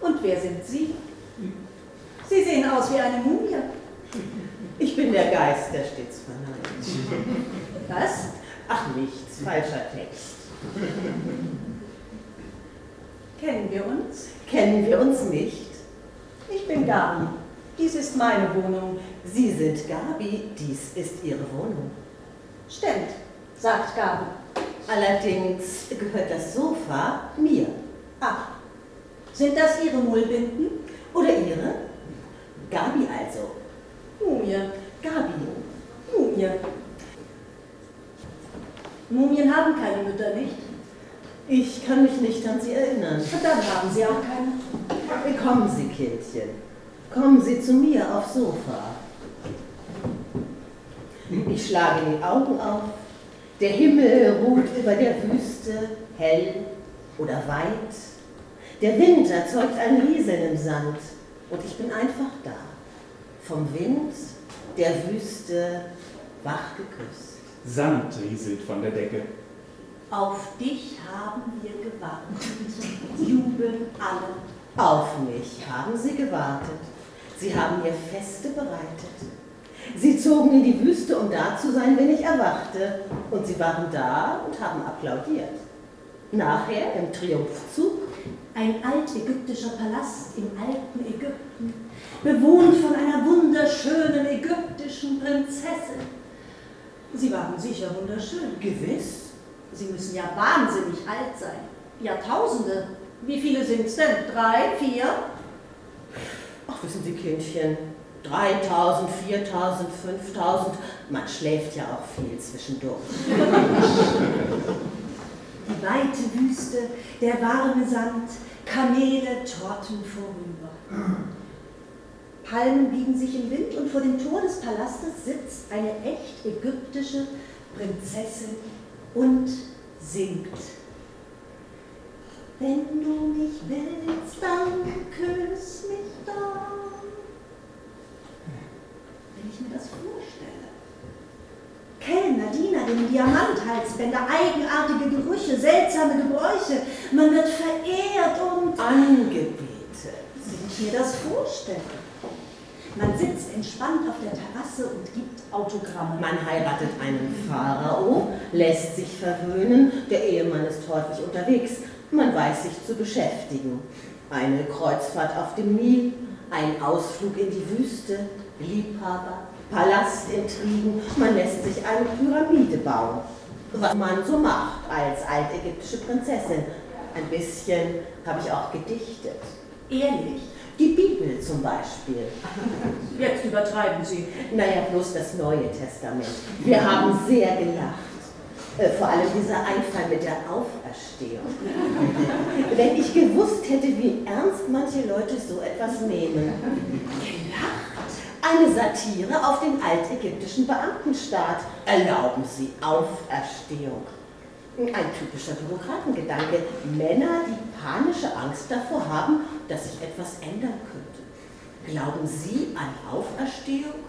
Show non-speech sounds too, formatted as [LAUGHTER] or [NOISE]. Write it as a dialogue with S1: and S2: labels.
S1: Und wer sind Sie? Sie sehen aus wie eine Mumie.
S2: Ich bin der Geist, der stets verneint.
S1: Was?
S2: Ach nichts, falscher Text.
S1: Kennen wir uns?
S2: Kennen wir uns nicht?
S1: Ich bin Gabi. Dies ist meine Wohnung.
S2: Sie sind Gabi, dies ist Ihre Wohnung.
S1: Stimmt, sagt Gabi.
S2: Allerdings gehört das Sofa mir.
S1: Sind das Ihre Mullbinden?
S2: Oder Ihre? Gabi also.
S1: Mumie.
S2: Gabi.
S1: Mumie. Mumien haben keine Mütter, nicht?
S2: Ich kann mich nicht an Sie erinnern.
S1: Dann haben Sie auch keine.
S2: Kommen Sie, Kindchen. Kommen Sie zu mir aufs Sofa. Ich schlage die Augen auf. Der Himmel ruht über der Wüste, hell oder weit. Der Wind erzeugt ein Rieseln im Sand und ich bin einfach da. Vom Wind, der Wüste, wach geküsst.
S3: Sand rieselt von der Decke.
S1: Auf dich haben wir gewartet, jubeln alle.
S2: Auf mich haben sie gewartet. Sie haben mir Feste bereitet. Sie zogen in die Wüste, um da zu sein, wenn ich erwachte. Und sie waren da und haben applaudiert. Nachher im Triumphzug
S1: ein altägyptischer Palast im alten Ägypten, bewohnt von einer wunderschönen ägyptischen Prinzessin. Sie waren sicher wunderschön.
S2: Gewiss.
S1: Sie müssen ja wahnsinnig alt sein. Jahrtausende. Wie viele sind es denn? Drei, vier?
S2: Ach, wissen Sie, Kindchen, 3000, 4000, 5000. Man schläft ja auch viel zwischendurch. [LAUGHS]
S1: Die weite Wüste, der warme Sand, Kamele torten vorüber. Palmen biegen sich im Wind und vor dem Tor des Palastes sitzt eine echt ägyptische Prinzessin und singt. Wenn du mich willst, dann küss mich doch. Wenn ich mir das vorstelle. Kellner, Dienerinnen, Diamanthalsbänder, eigenartige Gerüche, seltsame Gebräuche. Man wird verehrt und
S2: angebetet.
S1: Wenn ich mir das vorstelle. Man sitzt entspannt auf der Terrasse und gibt Autogramme.
S2: Man heiratet einen Pharao, lässt sich verwöhnen, der Ehemann ist häufig unterwegs. Man weiß sich zu beschäftigen. Eine Kreuzfahrt auf dem Nil, ein Ausflug in die Wüste, Liebhaber, Palastintrigen, man lässt sich eine Pyramide bauen. Was man so macht als altägyptische Prinzessin. Ein bisschen habe ich auch gedichtet.
S1: Ehrlich?
S2: Die Bibel zum Beispiel.
S1: Jetzt übertreiben Sie.
S2: Naja, bloß das Neue Testament. Wir haben sehr gelacht. Äh, vor allem dieser Einfall mit der Auferstehung. [LAUGHS] Wenn ich gewusst hätte, wie ernst manche Leute so etwas nehmen. Gelacht? Eine Satire auf den altägyptischen Beamtenstaat. Erlauben Sie Auferstehung. Ein typischer Bürokratengedanke. Männer, die panische Angst davor haben, dass sich etwas ändern könnte. Glauben Sie an Auferstehung?